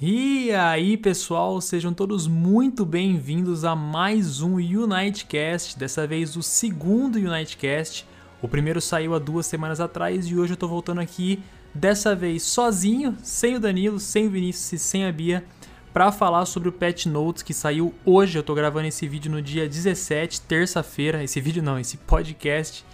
E aí, pessoal, sejam todos muito bem-vindos a mais um Unitecast, dessa vez o segundo Unitecast. O primeiro saiu há duas semanas atrás e hoje eu tô voltando aqui, dessa vez sozinho, sem o Danilo, sem o Vinícius e sem a Bia, para falar sobre o Pet Notes que saiu hoje. Eu tô gravando esse vídeo no dia 17, terça-feira. Esse vídeo não, esse podcast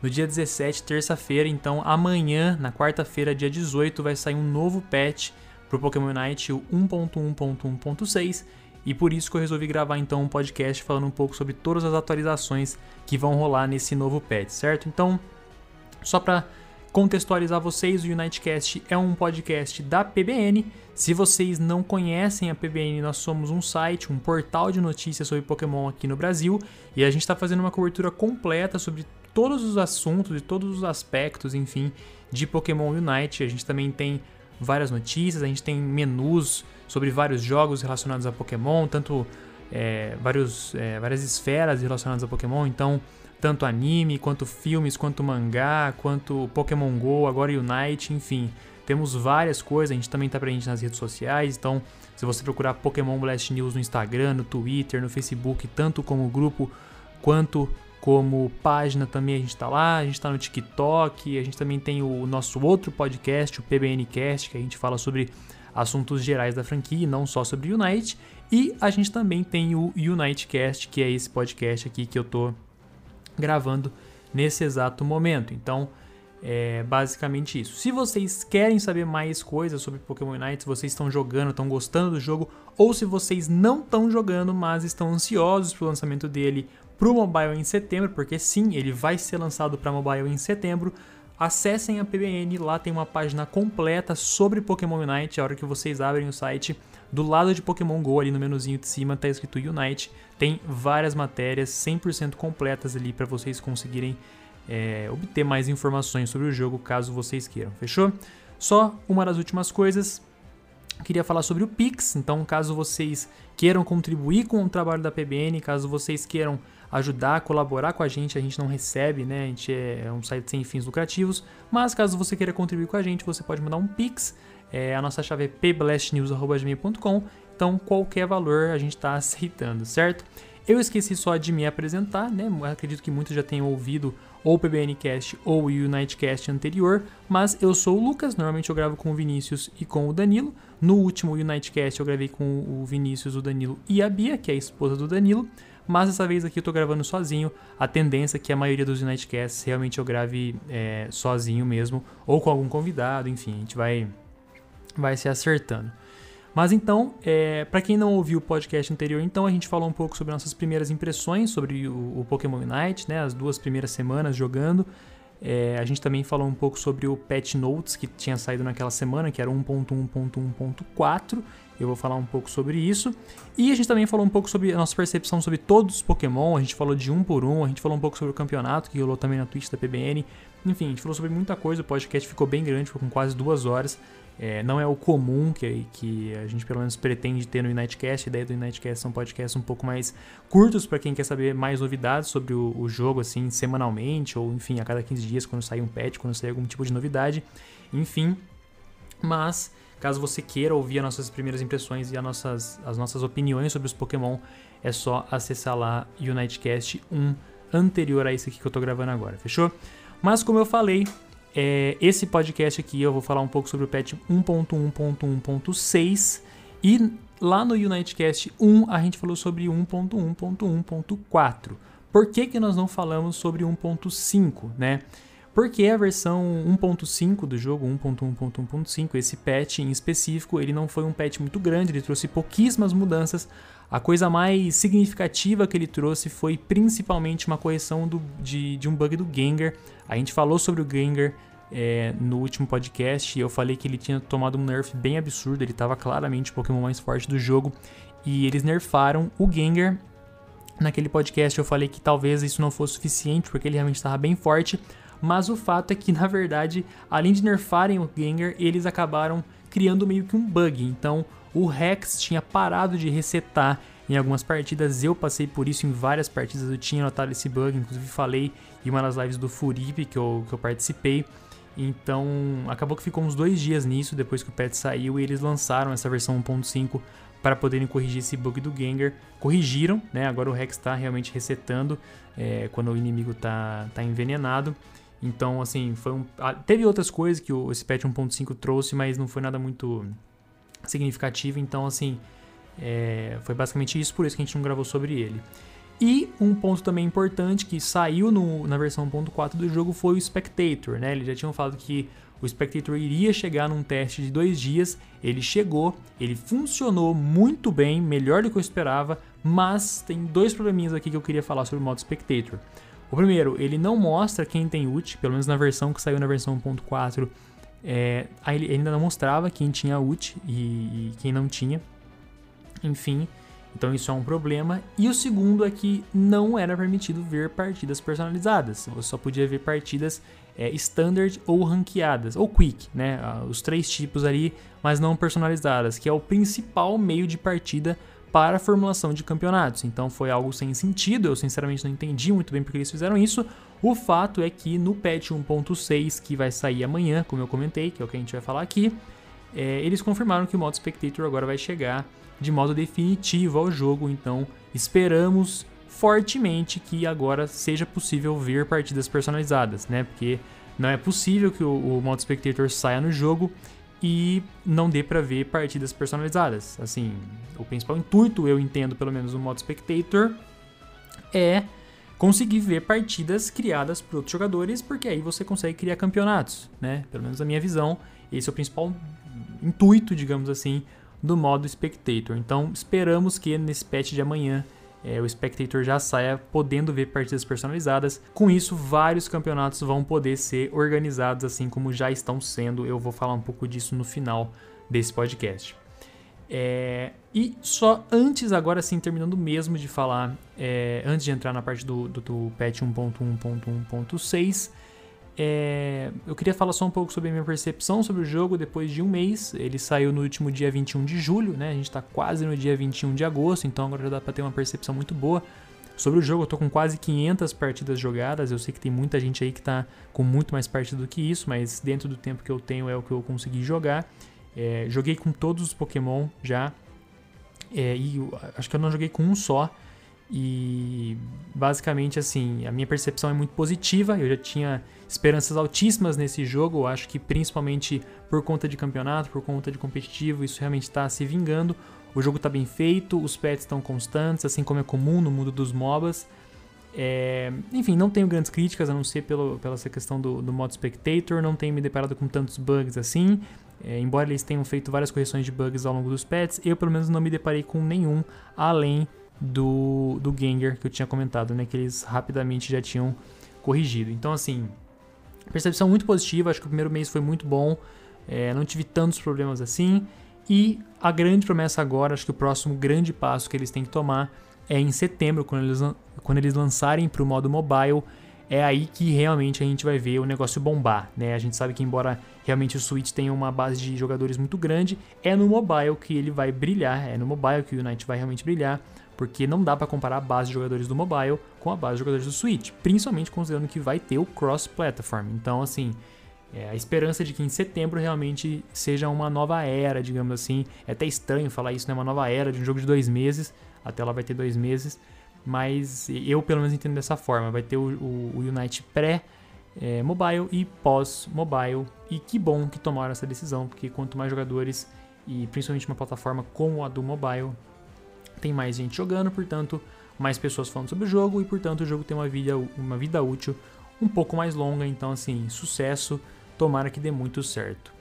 no dia 17, terça-feira. Então amanhã, na quarta-feira, dia 18, vai sair um novo patch pro Pokémon Unite, o 1.1.1.6. E por isso que eu resolvi gravar então um podcast falando um pouco sobre todas as atualizações que vão rolar nesse novo patch, certo? Então, só para contextualizar vocês, o Unitecast é um podcast da PBN. Se vocês não conhecem a PBN, nós somos um site, um portal de notícias sobre Pokémon aqui no Brasil e a gente está fazendo uma cobertura completa sobre todos os assuntos e todos os aspectos, enfim, de Pokémon Unite. A gente também tem várias notícias, a gente tem menus sobre vários jogos relacionados a Pokémon, tanto é, vários, é, várias esferas relacionadas a Pokémon, então tanto anime, quanto filmes, quanto mangá, quanto Pokémon GO, agora Unite, enfim. Temos várias coisas, a gente também está presente nas redes sociais, então se você procurar Pokémon Blast News no Instagram, no Twitter, no Facebook, tanto como grupo quanto como página também a gente está lá, a gente está no TikTok, a gente também tem o nosso outro podcast, o PBNcast, que a gente fala sobre assuntos gerais da franquia, não só sobre Unite, e a gente também tem o Unitecast, que é esse podcast aqui que eu tô gravando nesse exato momento. Então, é basicamente isso. Se vocês querem saber mais coisas sobre Pokémon Unite, se vocês estão jogando, estão gostando do jogo, ou se vocês não estão jogando, mas estão ansiosos para o lançamento dele para o mobile em setembro, porque sim, ele vai ser lançado para mobile em setembro. Acessem a PBN, lá tem uma página completa sobre Pokémon Unite. A hora que vocês abrem o site, do lado de Pokémon Go, ali no menuzinho de cima, está escrito Unite. Tem várias matérias 100% completas ali para vocês conseguirem é, obter mais informações sobre o jogo, caso vocês queiram. Fechou? Só uma das últimas coisas. Queria falar sobre o Pix, então caso vocês queiram contribuir com o trabalho da PBN, caso vocês queiram ajudar, colaborar com a gente, a gente não recebe, né? A gente é um site sem fins lucrativos, mas caso você queira contribuir com a gente, você pode mandar um Pix é, a nossa chave é pblastnews.com, então qualquer valor a gente está aceitando, certo? Eu esqueci só de me apresentar, né? Acredito que muitos já tenham ouvido ou o PBNcast ou o Unitecast anterior, mas eu sou o Lucas, normalmente eu gravo com o Vinícius e com o Danilo. No último Unitecast eu gravei com o Vinícius, o Danilo e a Bia, que é a esposa do Danilo, mas dessa vez aqui eu tô gravando sozinho. A tendência é que a maioria dos Unitecasts realmente eu grave é, sozinho mesmo, ou com algum convidado, enfim, a gente vai vai se acertando. Mas então, é, para quem não ouviu o podcast anterior, então a gente falou um pouco sobre nossas primeiras impressões sobre o, o Pokémon Unite, né, as duas primeiras semanas jogando. É, a gente também falou um pouco sobre o Patch Notes que tinha saído naquela semana, que era 1.1.1.4. Eu vou falar um pouco sobre isso. E a gente também falou um pouco sobre a nossa percepção sobre todos os Pokémon. A gente falou de um por um, a gente falou um pouco sobre o campeonato que rolou também na Twitch da PBN. Enfim, a gente falou sobre muita coisa. O podcast ficou bem grande, ficou com quase duas horas. É, não é o comum que, que a gente pelo menos pretende ter no Unitecast. A ideia do Unitecast são podcasts um pouco mais curtos para quem quer saber mais novidades sobre o, o, jogo, assim, semanalmente, ou enfim, a cada 15 dias, quando sai um patch, quando sai algum tipo de novidade. Enfim. Mas, caso você queira ouvir as nossas primeiras impressões e as nossas, as nossas opiniões sobre os Pokémon, é só acessar lá Unitecast 1 anterior a esse aqui que eu tô gravando agora, fechou? Mas como eu falei, é, esse podcast aqui eu vou falar um pouco sobre o patch 1.1.1.6 e lá no Unitecast 1 a gente falou sobre 1.1.1.4. Por que, que nós não falamos sobre 1.5, né? Porque a versão 1.5 do jogo, 1.1.1.5, esse patch em específico, ele não foi um patch muito grande, ele trouxe pouquíssimas mudanças. A coisa mais significativa que ele trouxe foi principalmente uma correção do, de, de um bug do Gengar. A gente falou sobre o Gengar é, no último podcast e eu falei que ele tinha tomado um nerf bem absurdo, ele estava claramente o Pokémon mais forte do jogo. E eles nerfaram o Gengar. Naquele podcast eu falei que talvez isso não fosse suficiente, porque ele realmente estava bem forte. Mas o fato é que, na verdade, além de nerfarem o Gengar, eles acabaram criando meio que um bug. Então, o Rex tinha parado de resetar em algumas partidas. Eu passei por isso em várias partidas, eu tinha notado esse bug, inclusive falei em uma das lives do Furip que eu, que eu participei. Então acabou que ficou uns dois dias nisso depois que o patch saiu e eles lançaram essa versão 1.5 para poderem corrigir esse bug do Gengar. Corrigiram, né? Agora o Rex está realmente resetando é, quando o inimigo está tá envenenado. Então, assim, foi um. Ah, teve outras coisas que o, esse patch 1.5 trouxe, mas não foi nada muito significativo. Então, assim, é, foi basicamente isso, por isso que a gente não gravou sobre ele. E um ponto também importante que saiu no, na versão 1.4 do jogo foi o Spectator, né? Eles já tinham falado que o Spectator iria chegar num teste de dois dias, ele chegou, ele funcionou muito bem, melhor do que eu esperava, mas tem dois probleminhas aqui que eu queria falar sobre o modo Spectator. O primeiro, ele não mostra quem tem ult, pelo menos na versão que saiu na versão 1.4, é, ele ainda não mostrava quem tinha ult e, e quem não tinha. Enfim, então isso é um problema. E o segundo é que não era permitido ver partidas personalizadas. Você só podia ver partidas é, standard ou ranqueadas, ou quick, né? Ah, os três tipos ali, mas não personalizadas, que é o principal meio de partida para a formulação de campeonatos. Então foi algo sem sentido, eu sinceramente não entendi muito bem porque eles fizeram isso. O fato é que no patch 1.6, que vai sair amanhã, como eu comentei, que é o que a gente vai falar aqui, é, eles confirmaram que o modo Spectator agora vai chegar de modo definitivo ao jogo, então esperamos fortemente que agora seja possível ver partidas personalizadas, né? Porque não é possível que o, o modo Spectator saia no jogo e não dê para ver partidas personalizadas. Assim, o principal intuito, eu entendo pelo menos no modo spectator, é conseguir ver partidas criadas por outros jogadores, porque aí você consegue criar campeonatos, né? Pelo menos a minha visão, esse é o principal intuito, digamos assim, do modo spectator. Então, esperamos que nesse patch de amanhã é, o Spectator já saia podendo ver partidas personalizadas. Com isso, vários campeonatos vão poder ser organizados assim como já estão sendo. Eu vou falar um pouco disso no final desse podcast. É, e só antes, agora sim, terminando mesmo de falar, é, antes de entrar na parte do, do, do patch 1.1.1.6, é, eu queria falar só um pouco sobre a minha percepção sobre o jogo depois de um mês. Ele saiu no último dia 21 de julho, né? A gente está quase no dia 21 de agosto, então agora já dá para ter uma percepção muito boa. Sobre o jogo, eu tô com quase 500 partidas jogadas. Eu sei que tem muita gente aí que tá com muito mais partidas do que isso, mas dentro do tempo que eu tenho é o que eu consegui jogar. É, joguei com todos os Pokémon já. É, e acho que eu não joguei com um só. E basicamente assim, a minha percepção é muito positiva. Eu já tinha esperanças altíssimas nesse jogo. Eu acho que principalmente por conta de campeonato, por conta de competitivo, isso realmente está se vingando. O jogo está bem feito, os pets estão constantes, assim como é comum no mundo dos MOBAs. É, enfim, não tenho grandes críticas, a não ser pelo, pela essa questão do, do modo spectator, não tenho me deparado com tantos bugs assim. É, embora eles tenham feito várias correções de bugs ao longo dos pets, eu pelo menos não me deparei com nenhum além do, do Gengar que eu tinha comentado, né? Que eles rapidamente já tinham corrigido. Então, assim, percepção muito positiva. Acho que o primeiro mês foi muito bom. É, não tive tantos problemas assim. E a grande promessa agora, acho que o próximo grande passo que eles têm que tomar é em setembro, quando eles, quando eles lançarem para o modo mobile. É aí que realmente a gente vai ver o negócio bombar, né? A gente sabe que embora realmente o Switch tenha uma base de jogadores muito grande, é no mobile que ele vai brilhar, é no mobile que o Unite vai realmente brilhar porque não dá para comparar a base de jogadores do mobile com a base de jogadores do Switch, principalmente considerando que vai ter o cross-platform. Então, assim, é, a esperança de que em setembro realmente seja uma nova era, digamos assim. É até estranho falar isso, né? Uma nova era de um jogo de dois meses, até lá vai ter dois meses, mas eu pelo menos entendo dessa forma. Vai ter o, o, o Unite pré- é, mobile e pós-mobile. E que bom que tomaram essa decisão, porque quanto mais jogadores e principalmente uma plataforma como a do mobile, tem mais gente jogando, portanto, mais pessoas falando sobre o jogo e, portanto, o jogo tem uma vida, uma vida útil um pouco mais longa. Então, assim, sucesso, tomara que dê muito certo.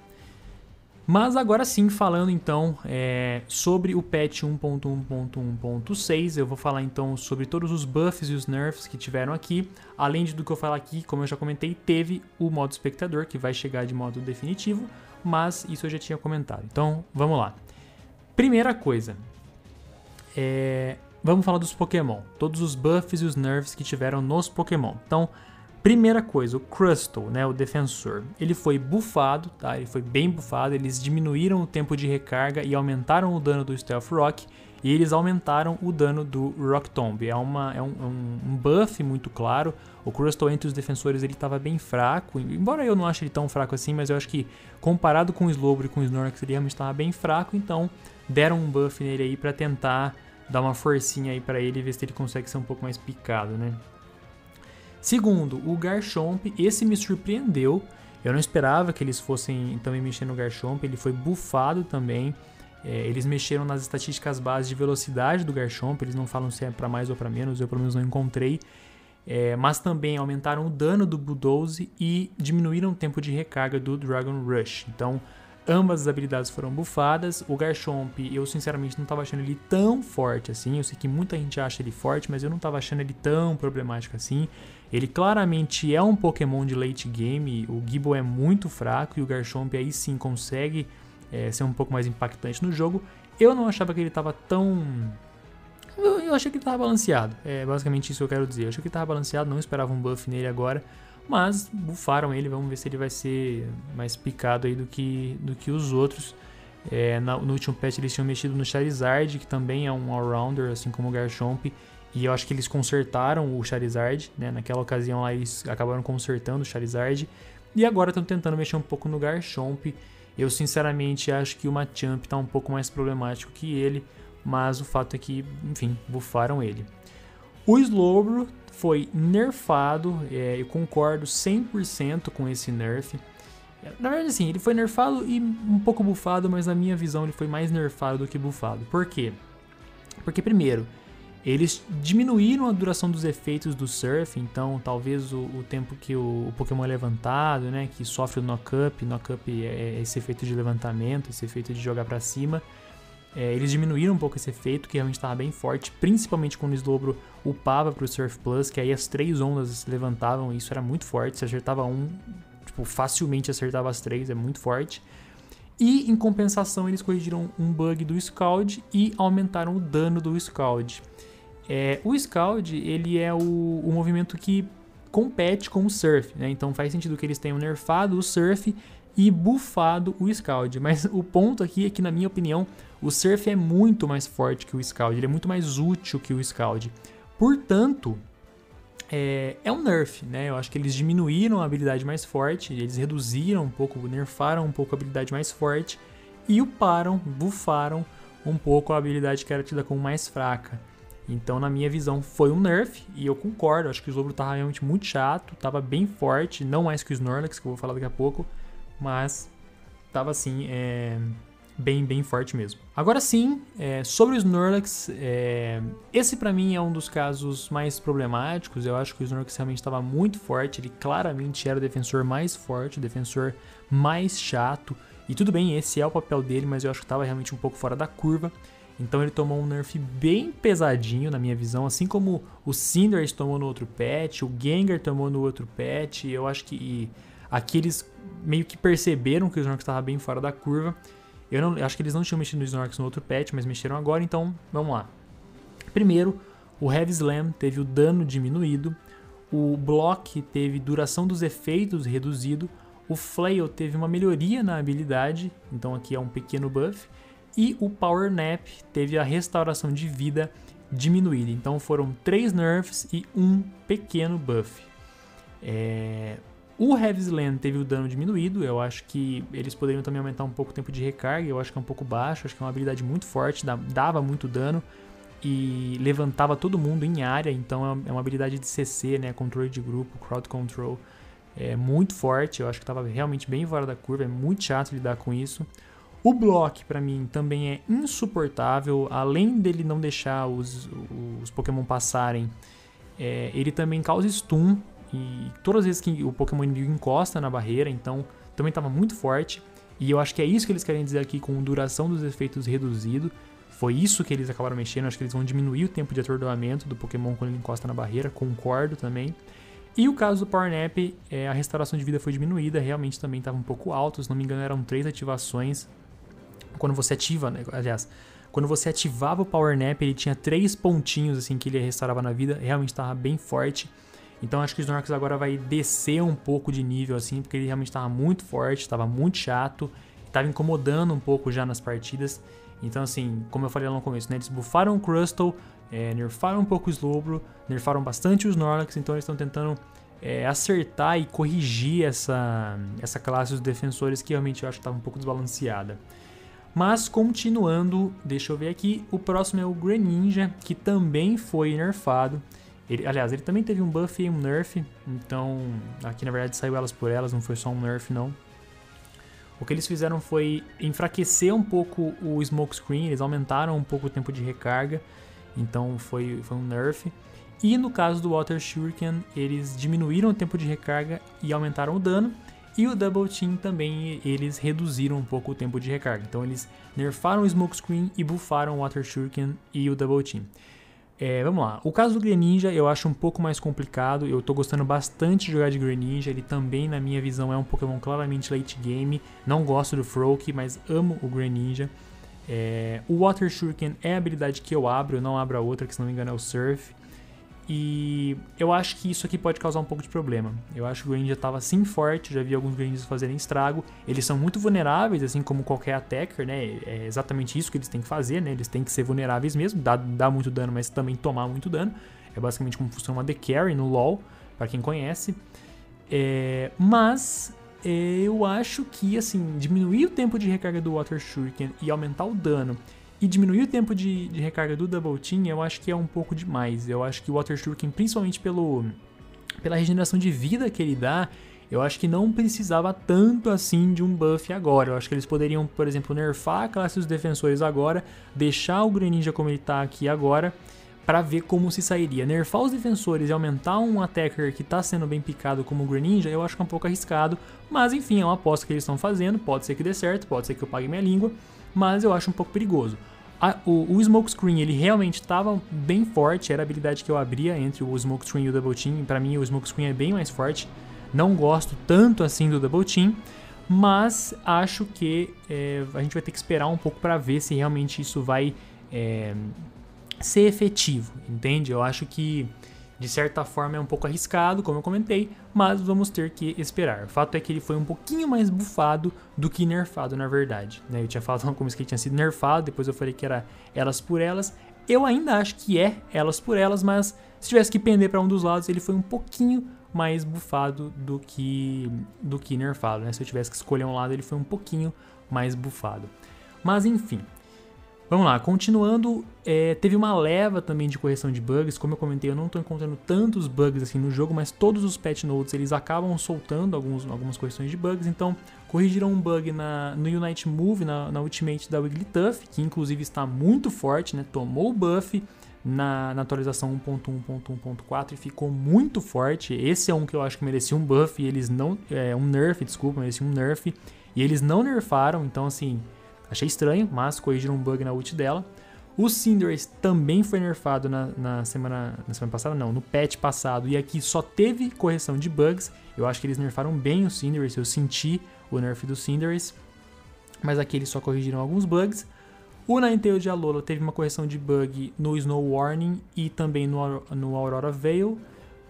Mas agora sim, falando então é, sobre o patch 1.1.1.6, eu vou falar então sobre todos os buffs e os nerfs que tiveram aqui. Além do que eu falar aqui, como eu já comentei, teve o modo espectador que vai chegar de modo definitivo, mas isso eu já tinha comentado. Então vamos lá. Primeira coisa, é, vamos falar dos Pokémon. Todos os buffs e os nerfs que tiveram nos Pokémon. Então, primeira coisa, o Crustle, né, o defensor, ele foi buffado, tá? Ele foi bem buffado. Eles diminuíram o tempo de recarga e aumentaram o dano do Stealth Rock. e eles aumentaram o dano do Rock Tomb. É, uma, é um, é um buff muito claro. O Crustle entre os defensores ele estava bem fraco, embora eu não ache ele tão fraco assim, mas eu acho que comparado com o Slowbro e com o Snorlax ele realmente estava bem fraco, então deram um buff nele aí para tentar dar uma forcinha aí para ele e ver se ele consegue ser um pouco mais picado, né? Segundo, o Garchomp, esse me surpreendeu. Eu não esperava que eles fossem também mexer no Garchomp, ele foi bufado também. É, eles mexeram nas estatísticas básicas de velocidade do Garchomp, eles não falam se é para mais ou para menos, eu pelo menos não encontrei. É, mas também aumentaram o dano do Bulldoze e diminuíram o tempo de recarga do Dragon Rush. Então, ambas as habilidades foram bufadas. O Garchomp, eu sinceramente não estava achando ele tão forte assim. Eu sei que muita gente acha ele forte, mas eu não estava achando ele tão problemático assim. Ele claramente é um Pokémon de late game, o Gible é muito fraco e o Garchomp aí sim consegue é, ser um pouco mais impactante no jogo. Eu não achava que ele estava tão... Eu, eu, achei que ele estava balanceado, é basicamente isso que eu quero dizer. Eu achei que ele estava balanceado, não esperava um buff nele agora, mas bufaram ele, vamos ver se ele vai ser mais picado aí do que, do que os outros. É, no último patch eles tinham mexido no Charizard, que também é um all-rounder, assim como o Garchomp, e eu acho que eles consertaram o Charizard, né? Naquela ocasião lá eles acabaram consertando o Charizard. E agora estão tentando mexer um pouco no Garchomp. Eu sinceramente acho que o Machamp está um pouco mais problemático que ele. Mas o fato é que, enfim, bufaram ele. O Slowbro foi nerfado, é, eu concordo 100% com esse nerf. Na verdade, assim, ele foi nerfado e um pouco bufado, mas na minha visão ele foi mais nerfado do que bufado. Por quê? Porque, primeiro, eles diminuíram a duração dos efeitos do surf, então talvez o, o tempo que o, o, Pokémon é levantado, né, que sofre o knock-up, knock-up é, é esse efeito de levantamento, esse efeito de jogar para cima, é, eles diminuíram um pouco esse efeito, que realmente estava bem forte, principalmente quando o Slowbro upava para o Surf Plus, que aí as três ondas levantavam, e isso era muito forte, se acertava um, tipo, facilmente acertava as três, é muito forte. E em compensação eles corrigiram um bug do Scald e aumentaram o dano do Scald. É, o Scald, ele é o, o movimento que compete com o Surf, né? Então faz sentido que eles tenham nerfado o Surf e bufado o Scald. Mas o ponto aqui é que, na minha opinião, o Surf é muito mais forte que o Scald, ele é muito mais útil que o Scald. Portanto, é, é, um nerf, né? Eu acho que eles diminuíram a habilidade mais forte, eles reduziram um pouco, nerfaram um pouco a habilidade mais forte e uparam, bufaram um pouco a habilidade que era tida como mais fraca. Então, na minha visão, foi um nerf, e eu concordo, acho que o Slowbro tava realmente muito chato, tava bem forte, não mais que o Snorlax, que eu vou falar daqui a pouco, mas tava assim, é, bem, bem forte mesmo. Agora sim, é, sobre o Snorlax, é, esse para mim é um dos casos mais problemáticos, eu acho que o Snorlax realmente estava muito forte, ele claramente era o defensor mais forte, o defensor mais chato, e tudo bem, esse é o papel dele, mas eu acho que estava realmente um pouco fora da curva. Então ele tomou um nerf bem pesadinho na minha visão, assim como o Cinderace tomou no outro patch, o Gengar tomou no outro patch. Eu acho que aqui eles meio que perceberam que o Snorlax estava bem fora da curva. Eu, não, acho que eles não tinham mexido no Snorlax no outro patch, mas mexeram agora, então vamos lá. Primeiro, o Heavy Slam teve o dano diminuído, o Block teve duração dos efeitos reduzido, o Flail teve uma melhoria na habilidade, então aqui é um pequeno buff, e o Power Nap teve a restauração de vida diminuída. Então foram três nerfs e um pequeno buff. É... O Heavy Slam teve o dano diminuído, eu acho que eles poderiam também aumentar um pouco o tempo de recarga, eu acho que é um pouco baixo, acho que é uma habilidade muito forte, dava muito dano e levantava todo mundo em área, então é uma habilidade de CC, né, controle de grupo, crowd control, é muito forte, eu acho que estava realmente bem fora da curva, é muito chato lidar com isso. O Block, para mim, também é insuportável. Além dele não deixar os, os Pokémon passarem, é, ele também causa stun. E todas as vezes que o Pokémon inimigo encosta na barreira, então também estava muito forte. E eu acho que é isso que eles querem dizer aqui com duração dos efeitos reduzido. Foi isso que eles acabaram mexendo. Acho que eles vão diminuir o tempo de atordoamento do Pokémon quando ele encosta na barreira. Concordo também. E o caso do Power Nap, é, a restauração de vida foi diminuída. Realmente também estava um pouco alto. Se não me engano, eram três ativações quando você ativa, né? aliás, quando você ativava o Power Nap, ele tinha três pontinhos assim que ele restaurava na vida, realmente estava bem forte. Então acho que o Snorlax agora vai descer um pouco de nível assim, porque ele realmente estava muito forte, estava muito chato, estava incomodando um pouco já nas partidas. Então, assim, como eu falei lá no começo, né, eles buffaram o Crustle, é, nerfaram um pouco o Slowbro, nerfaram bastante os Snorlax, então eles estão tentando é, acertar e corrigir essa, essa classe dos defensores que realmente eu acho que estava um pouco desbalanceada. Mas continuando, deixa eu ver aqui, o próximo é o Greninja, que também foi nerfado. Ele, aliás, ele também teve um buff e um nerf, então aqui na verdade saiu elas por elas, não foi só um nerf não. O que eles fizeram foi enfraquecer um pouco o smokescreen, eles aumentaram um pouco o tempo de recarga, então foi, foi um nerf. E no caso do Water Shuriken, eles diminuíram o tempo de recarga e aumentaram o dano. E o Double Team também, eles reduziram um pouco o tempo de recarga. Então eles nerfaram o Smokescreen e buffaram o Water Shuriken e o Double Team. É, vamos lá. O caso do Greninja eu acho um pouco mais complicado. Eu tô gostando bastante de jogar de Greninja. Ele também, na minha visão, é um Pokémon claramente late game. Não gosto do Froakie, mas amo o Greninja. É, o Water Shuriken é a habilidade que eu abro, eu não abro a outra, que se não me engano é o Surf. E eu acho que isso aqui pode causar um pouco de problema. Eu acho que o Greninja estava assim forte, já vi alguns Greninjas fazerem estrago. Eles são muito vulneráveis, assim como qualquer attacker, né? É exatamente isso que eles têm que fazer, né? Eles têm que ser vulneráveis mesmo, dar, dar muito dano, mas também tomar muito dano. É basicamente como funciona uma The Carry no LoL, para quem conhece. É, mas é, eu acho que, assim, diminuir o tempo de recarga do Water Shuriken e aumentar o dano e diminuir o tempo de, de recarga do Double Team, eu acho que é um pouco demais. Eu acho que o Water Shuriken, principalmente pelo, pela regeneração de vida que ele dá, eu acho que não precisava tanto assim de um buff agora. Eu acho que eles poderiam, por exemplo, nerfar a classe dos defensores agora, deixar o Greninja como ele está aqui agora, para ver como se sairia. Nerfar os defensores e aumentar um attacker que está sendo bem picado como o Greninja, eu acho que é um pouco arriscado, mas enfim, é uma aposta que eles estão fazendo, pode ser que dê certo, pode ser que eu pague minha língua, mas eu acho um pouco perigoso. A, o, o Smokescreen, ele realmente estava bem forte, era a habilidade que eu abria entre o Smokescreen e o Double Team. Para mim, o Smokescreen é bem mais forte. Não gosto tanto assim do Double Team, mas acho que é, a gente vai ter que esperar um pouco para ver se realmente isso vai é, ser efetivo, entende? Eu acho que de certa forma é um pouco arriscado, como eu comentei, mas vamos ter que esperar. O fato é que ele foi um pouquinho mais bufado do que nerfado, na verdade. Né? Eu tinha falado no começo que tinha sido nerfado, depois eu falei que era elas por elas. Eu ainda acho que é elas por elas, mas se tivesse que pender para um dos lados, ele foi um pouquinho mais bufado do que do que nerfado, né? Se eu tivesse que escolher um lado, ele foi um pouquinho mais bufado. Mas enfim, Vamos lá, continuando, é, teve uma leva também de correção de bugs. Como eu comentei, eu não estou encontrando tantos bugs assim no jogo, mas todos os patch notes eles acabam soltando alguns, algumas correções de bugs. Então, corrigiram um bug na, no Unite Move, na, na Ultimate da Wigglytuff, que inclusive está muito forte, né? Tomou o buff na, na atualização 1.1.1.4 e ficou muito forte. Esse é um que eu acho que merecia um buff e eles não. É, um nerf, desculpa, merecia um nerf. E eles não nerfaram, então assim Achei estranho, mas corrigiram um bug na ult dela. O Cinderace também foi nerfado na, na, semana, na semana passada, não, no patch passado, e aqui só teve correção de bugs. Eu acho que eles nerfaram bem o Cinderace, eu senti o nerf do Cinderace, mas aqui eles só corrigiram alguns bugs. O Ninetales de Alola teve uma correção de bug no Snow Warning e também no, no Aurora Veil,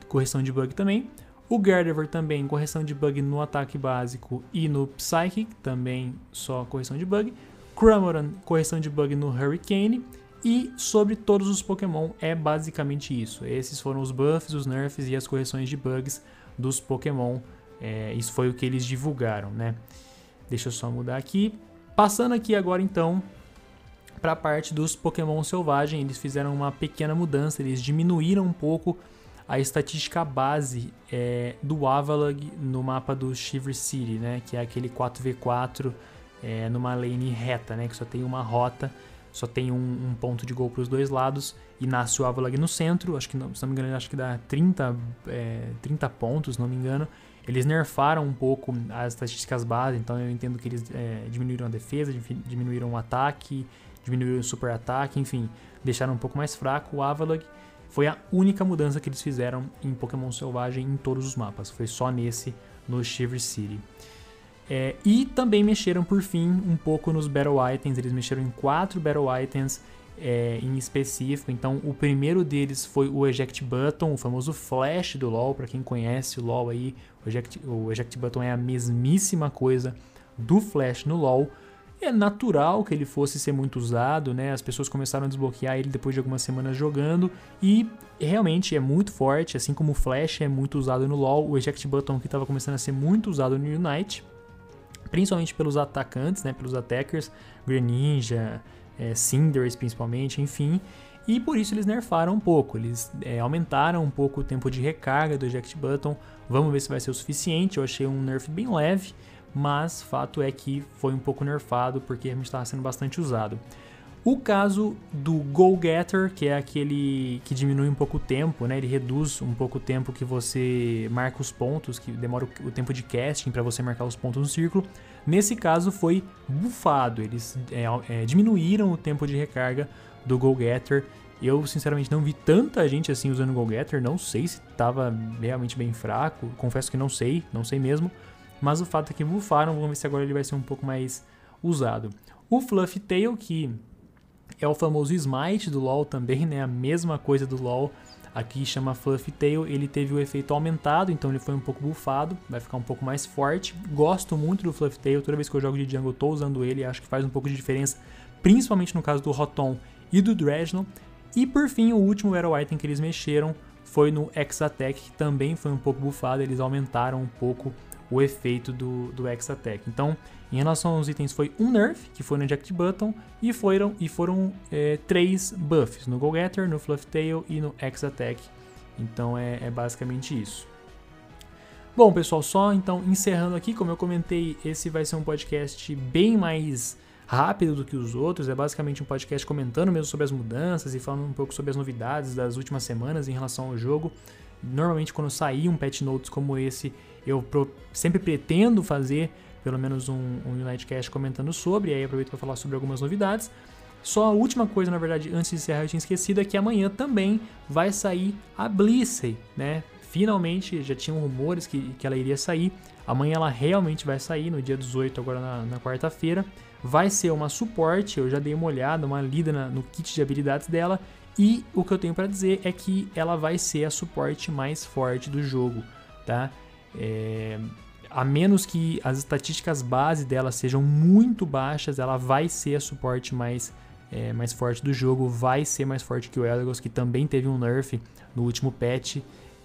correção de bug também. O Gardevoir também, correção de bug no ataque básico e no Psychic, também só correção de bug. Cramoran, correção de bug no Hurricane. E sobre todos os Pokémon é basicamente isso. Esses foram os buffs, os nerfs e as correções de bugs dos Pokémon. É, isso foi o que eles divulgaram, né? Deixa eu só mudar aqui. Passando aqui agora então para a parte dos Pokémon selvagem, eles fizeram uma pequena mudança, eles diminuíram um pouco a estatística base é, do Avalog no mapa do Shiver City, né? Que é aquele 4v4 é, numa lane reta, né? Que só tem uma rota, só tem um, um ponto de gol para os dois lados e nasce o Avalog no centro. Acho que, não, se não me engano, acho que dá 30, é, 30 pontos, não me engano. Eles nerfaram um pouco as estatísticas base, então eu entendo que eles é, diminuíram a defesa, diminuíram o ataque, diminuíram o super ataque, enfim, deixaram um pouco mais fraco o Avalog. Foi a única mudança que eles fizeram em Pokémon Selvagem em todos os mapas. Foi só nesse, no Shiver City. É, e também mexeram por fim um pouco nos Battle Items, eles mexeram em quatro Battle Items é, em específico. Então, o primeiro deles foi o Eject Button, o famoso Flash do LoL. Para quem conhece o LoL aí, o Eject, o Eject Button é a mesmíssima coisa do Flash no LoL. É natural que ele fosse ser muito usado, né? As pessoas começaram a desbloquear ele depois de algumas semanas jogando e realmente é muito forte, assim como o Flash é muito usado no LoL, o Eject Button que estava começando a ser muito usado no Unite, principalmente pelos atacantes, né? Pelos attackers, Greninja, é, Cinders principalmente, enfim. E por isso eles nerfaram um pouco, eles é, aumentaram um pouco o tempo de recarga do Eject Button. Vamos ver se vai ser o suficiente. Eu achei um nerf bem leve, mas fato é que foi um pouco nerfado porque realmente estava sendo bastante usado. O caso do Go Getter, que é aquele que diminui um pouco o tempo, né? Ele reduz um pouco o tempo que você marca os pontos, que demora o tempo de casting para você marcar os pontos no círculo. Nesse caso foi bufado, eles é, é, diminuíram o tempo de recarga do Go Getter. Eu sinceramente não vi tanta gente assim usando o Go Getter, não sei se estava realmente bem fraco, confesso que não sei, não sei mesmo. Mas o fato é que bufaram, vamos ver se agora ele vai ser um pouco mais usado. O Fluffy Tail, que é o famoso Smite do LoL também, né? A mesma coisa do LoL. Aqui chama Fluffy Tail, ele teve o efeito aumentado, então ele foi um pouco bufado, vai ficar um pouco mais forte. Gosto muito do Fluffy Tail, toda vez que eu jogo de jungle eu tô usando ele, acho que faz um pouco de diferença, principalmente no caso do Rotom e do Dredgenon. E por fim, o último Battle Item que eles mexeram foi no X-Attack, que também foi um pouco bufado, eles aumentaram um pouco o efeito do, do X-Attack. Então, em relação aos itens, foi um nerf, que foi no Eject Button, e foram, e foram é, três buffs, no Go Getter, no Fluff Tail e no X-Attack. Então é, é basicamente isso. Bom, pessoal, só então encerrando aqui, como eu comentei, esse vai ser um podcast bem mais rápido do que os outros. É basicamente um podcast comentando mesmo sobre as mudanças e falando um pouco sobre as novidades das últimas semanas em relação ao jogo. Normalmente, quando sair um patch notes como esse, eu pro, sempre pretendo fazer pelo menos um, um Unitecast comentando sobre, e aí aproveito para falar sobre algumas novidades. Só a última coisa, na verdade, antes de encerrar, eu tinha esquecido, é que amanhã também vai sair a Blissey, né? Finalmente, já tinham rumores que, que ela iria sair. Amanhã ela realmente vai sair, no dia 18, agora na, na quarta-feira. Vai ser uma suporte, eu já dei uma olhada, uma lida na, no kit de habilidades dela. E o que eu tenho para dizer é que ela vai ser a suporte mais forte do jogo, tá? É, a menos que as estatísticas base dela sejam muito baixas, ela vai ser a suporte mais, é, mais forte do jogo, vai ser mais forte que o Elagos, que também teve um nerf no último patch.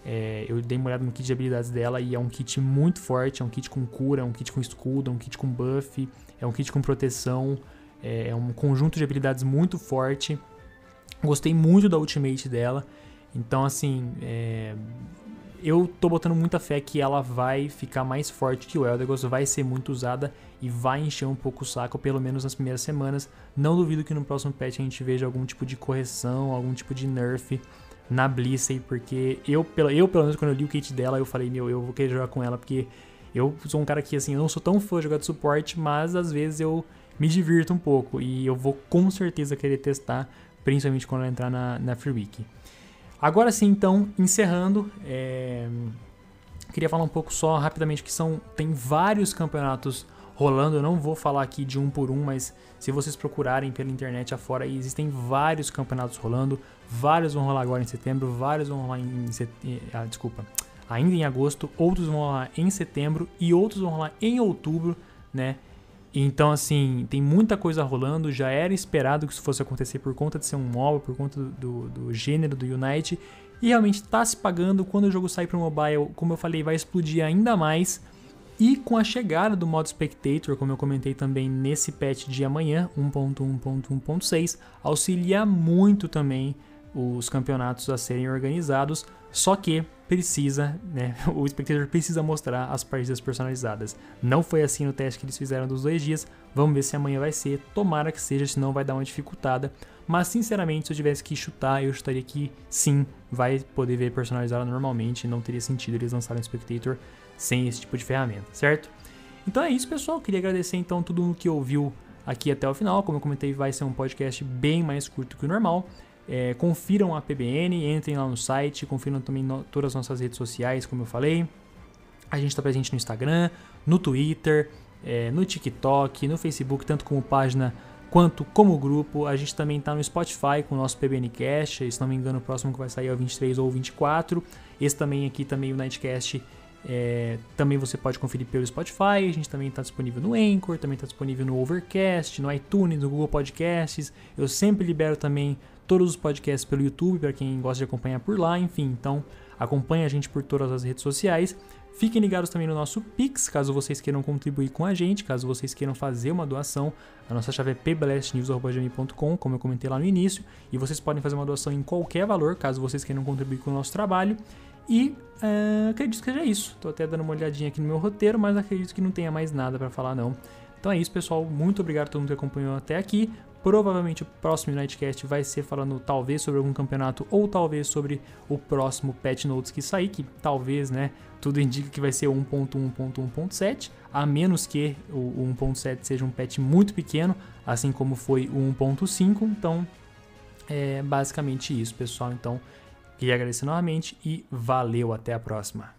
É, eu dei uma olhada no kit de habilidades dela e é um kit muito forte, é um kit com cura, é um kit com escudo, é um kit com buff, é um kit com proteção, é, é um conjunto de habilidades muito forte. Gostei muito da ultimate dela, então assim, é, eu tô botando muita fé que ela vai ficar mais forte que o Eldegoss, vai ser muito usada e vai encher um pouco o saco, pelo menos nas primeiras semanas. Não duvido que no próximo patch a gente veja algum tipo de correção, algum tipo de nerf na Blissey, porque eu, eu pelo menos quando eu li o kit dela, eu falei, meu, eu vou querer jogar com ela, porque eu sou um cara que, assim, eu não sou tão fã de jogar de suporte, mas às vezes eu me divirto um pouco e eu vou com certeza querer testar, principalmente quando ela entrar na, na Free Week. Agora sim, então, encerrando, é... queria falar um pouco só rapidamente que são tem vários campeonatos rolando. Eu não vou falar aqui de um por um, mas se vocês procurarem pela internet afora, existem vários campeonatos rolando. Vários vão rolar agora em setembro, vários vão rolar em set... ah, desculpa, ainda em agosto, outros vão rolar em setembro e outros vão rolar em outubro, né? Então, assim, tem muita coisa rolando. Já era esperado que isso fosse acontecer por conta de ser um MOBA, por conta do, do, gênero do Unite. E realmente está se pagando. Quando o jogo sair para mobile, como eu falei, vai explodir ainda mais. E com a chegada do modo Spectator, como eu comentei também nesse patch de amanhã, 1.1.1.6, auxilia muito também os campeonatos a serem organizados, só que precisa, né, o espectador precisa mostrar as partidas personalizadas. Não foi assim no teste que eles fizeram dos dois dias, vamos ver se amanhã vai ser, tomara que seja, senão vai dar uma dificultada. Mas sinceramente, se eu tivesse que chutar, eu chutaria que sim, vai poder ver personalizada normalmente, não teria sentido eles lançarem o Spectator sem esse tipo de ferramenta, certo? Então é isso, pessoal, queria agradecer então tudo o que ouviu aqui até o final, como eu comentei, vai ser um podcast bem mais curto que o normal. É, confiram a PBN, entrem lá no site, confiram também no, todas as nossas redes sociais, como eu falei. A gente está presente no Instagram, no Twitter, é, no TikTok, no Facebook, tanto como página quanto como grupo. A gente também está no Spotify com o nosso PBNcast, se não me engano o próximo que vai sair é o 23 ou 24. Esse também aqui também o Nightcast É, também você pode conferir pelo Spotify, a gente também está disponível no Anchor, também está disponível no Overcast, no iTunes, no Google Podcasts. Eu sempre libero também todos os podcasts pelo YouTube para quem gosta de acompanhar por lá, enfim. Então acompanhe a gente por todas as redes sociais. Fiquem ligados também no nosso Pix, caso vocês queiram contribuir com a gente, caso vocês queiram fazer uma doação. A nossa chave é pblastnews.com, como eu comentei lá no início, e vocês podem fazer uma doação em qualquer valor, caso vocês queiram contribuir com o nosso trabalho. E uh, acredito que seja isso. Estou até dando uma olhadinha aqui no meu roteiro, mas acredito que não tenha mais nada para falar não. Então é isso, pessoal. Muito obrigado a todo mundo que acompanhou até aqui. Provavelmente o próximo Nightcast vai ser falando talvez sobre algum campeonato ou talvez sobre o próximo patch notes que sair, que talvez, né, tudo indica que vai ser 1.1.1.7, a menos que o 1.7 seja um patch muito pequeno, assim como foi o 1.5. Então, é basicamente isso, pessoal. Então, queria agradecer novamente e valeu, até a próxima.